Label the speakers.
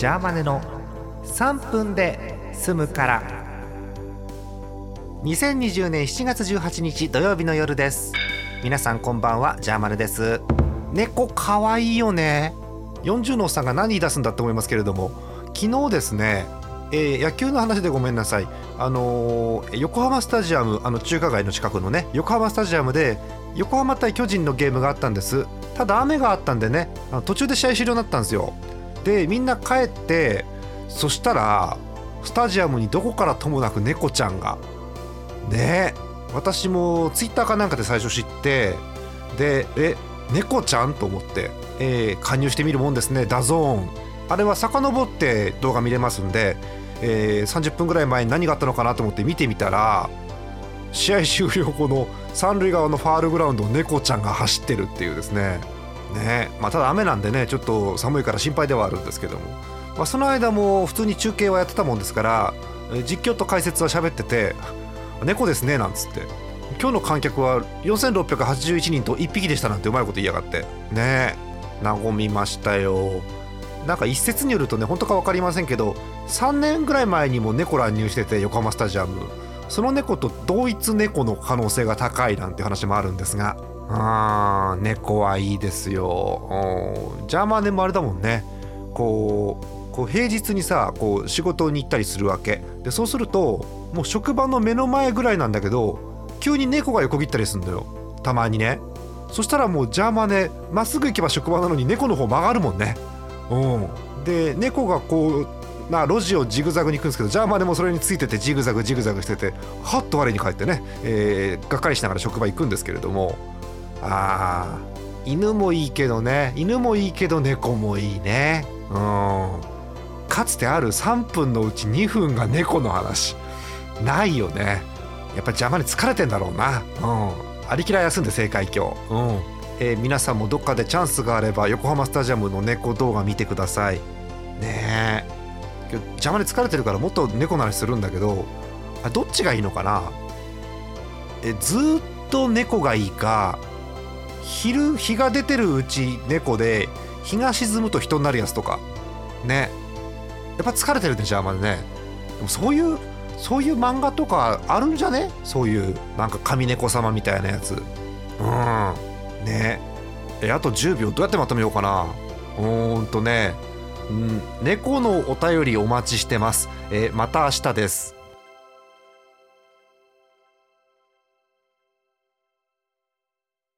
Speaker 1: ジャーマネの3分で済むから。2020年7月18日土曜日の夜です。皆さんこんばんはジャーマネです。猫かわいいよね。40のおっさんが何言い出すんだと思いますけれども。昨日ですねえー、野球の話でごめんなさい、あのー、横浜スタジアムあの中華街の近くのね横浜スタジアムで横浜対巨人のゲームがあったんです。ただ雨があったんでねあの途中で試合終了になったんですよ。でみんな帰ってそしたらスタジアムにどこからともなく猫ちゃんが。ね私もツイッターかなんかで最初知ってでえ猫ちゃんと思って、えー、加入してみるもんですね DAZN。あれは遡って動画見れますんで、えー、30分ぐらい前に何があったのかなと思って見てみたら試合終了後の三塁側のファールグラウンドを猫ちゃんが走ってるっていうですね。ね。まあ、ただ雨なんでねちょっと寒いから心配ではあるんですけども、まあ、その間も普通に中継はやってたもんですから実況と解説は喋ってて「猫ですね」なんつって。今日の観客は4681人と1匹でしたなんてうまいこと言いやがって。ね。え和みましたよ。なんか一説によるとね本当か分かりませんけど3年ぐらい前にも猫乱入してて横浜スタジアム。その猫と同一猫の可能性が高いなんて話もあるんですが。あ猫はいいですよ。ジャーマーネもあれだもんね。こうこう平日にさこう仕事に行ったりするわけ。でそうするともう職場の目の前ぐらいなんだけど急に猫が横切ったりするんだよ。たまにね。そしたらもうジャーマネまっすぐ行けば職場なのに猫の方曲がるもんね。うん。で猫がこうな路地をジグザグに行くんですけどジャーマネもそれについててジグザグジグザグしててはっと我に返ってね、えー、がっかりしながら職場行くんですけれども。あ犬もいいけどね。犬もいいけど猫もいいね。うん。かつてある3分のうち2分が猫の話。ないよね。やっぱり邪魔に疲れてんだろうな。うん。ありきら休んで正解今日。うん。えー、皆さんもどっかでチャンスがあれば横浜スタジアムの猫動画見てください。ねえ。邪魔に疲れてるからもっと猫の話するんだけどあどっちがいいのかな。えずっと猫がいいか昼日が出てるうち猫で日が沈むと人になるやつとか。ね。やっぱ疲れてるねじゃあまでね。でもそういうそういう漫画とかあるんじゃね？そういうなんか神猫様みたいなやつ。うん。ね。えあと10秒。どうやってまとめようかな。うーんとね、うん、猫のお便りお待ちしてます、えー、また明日です。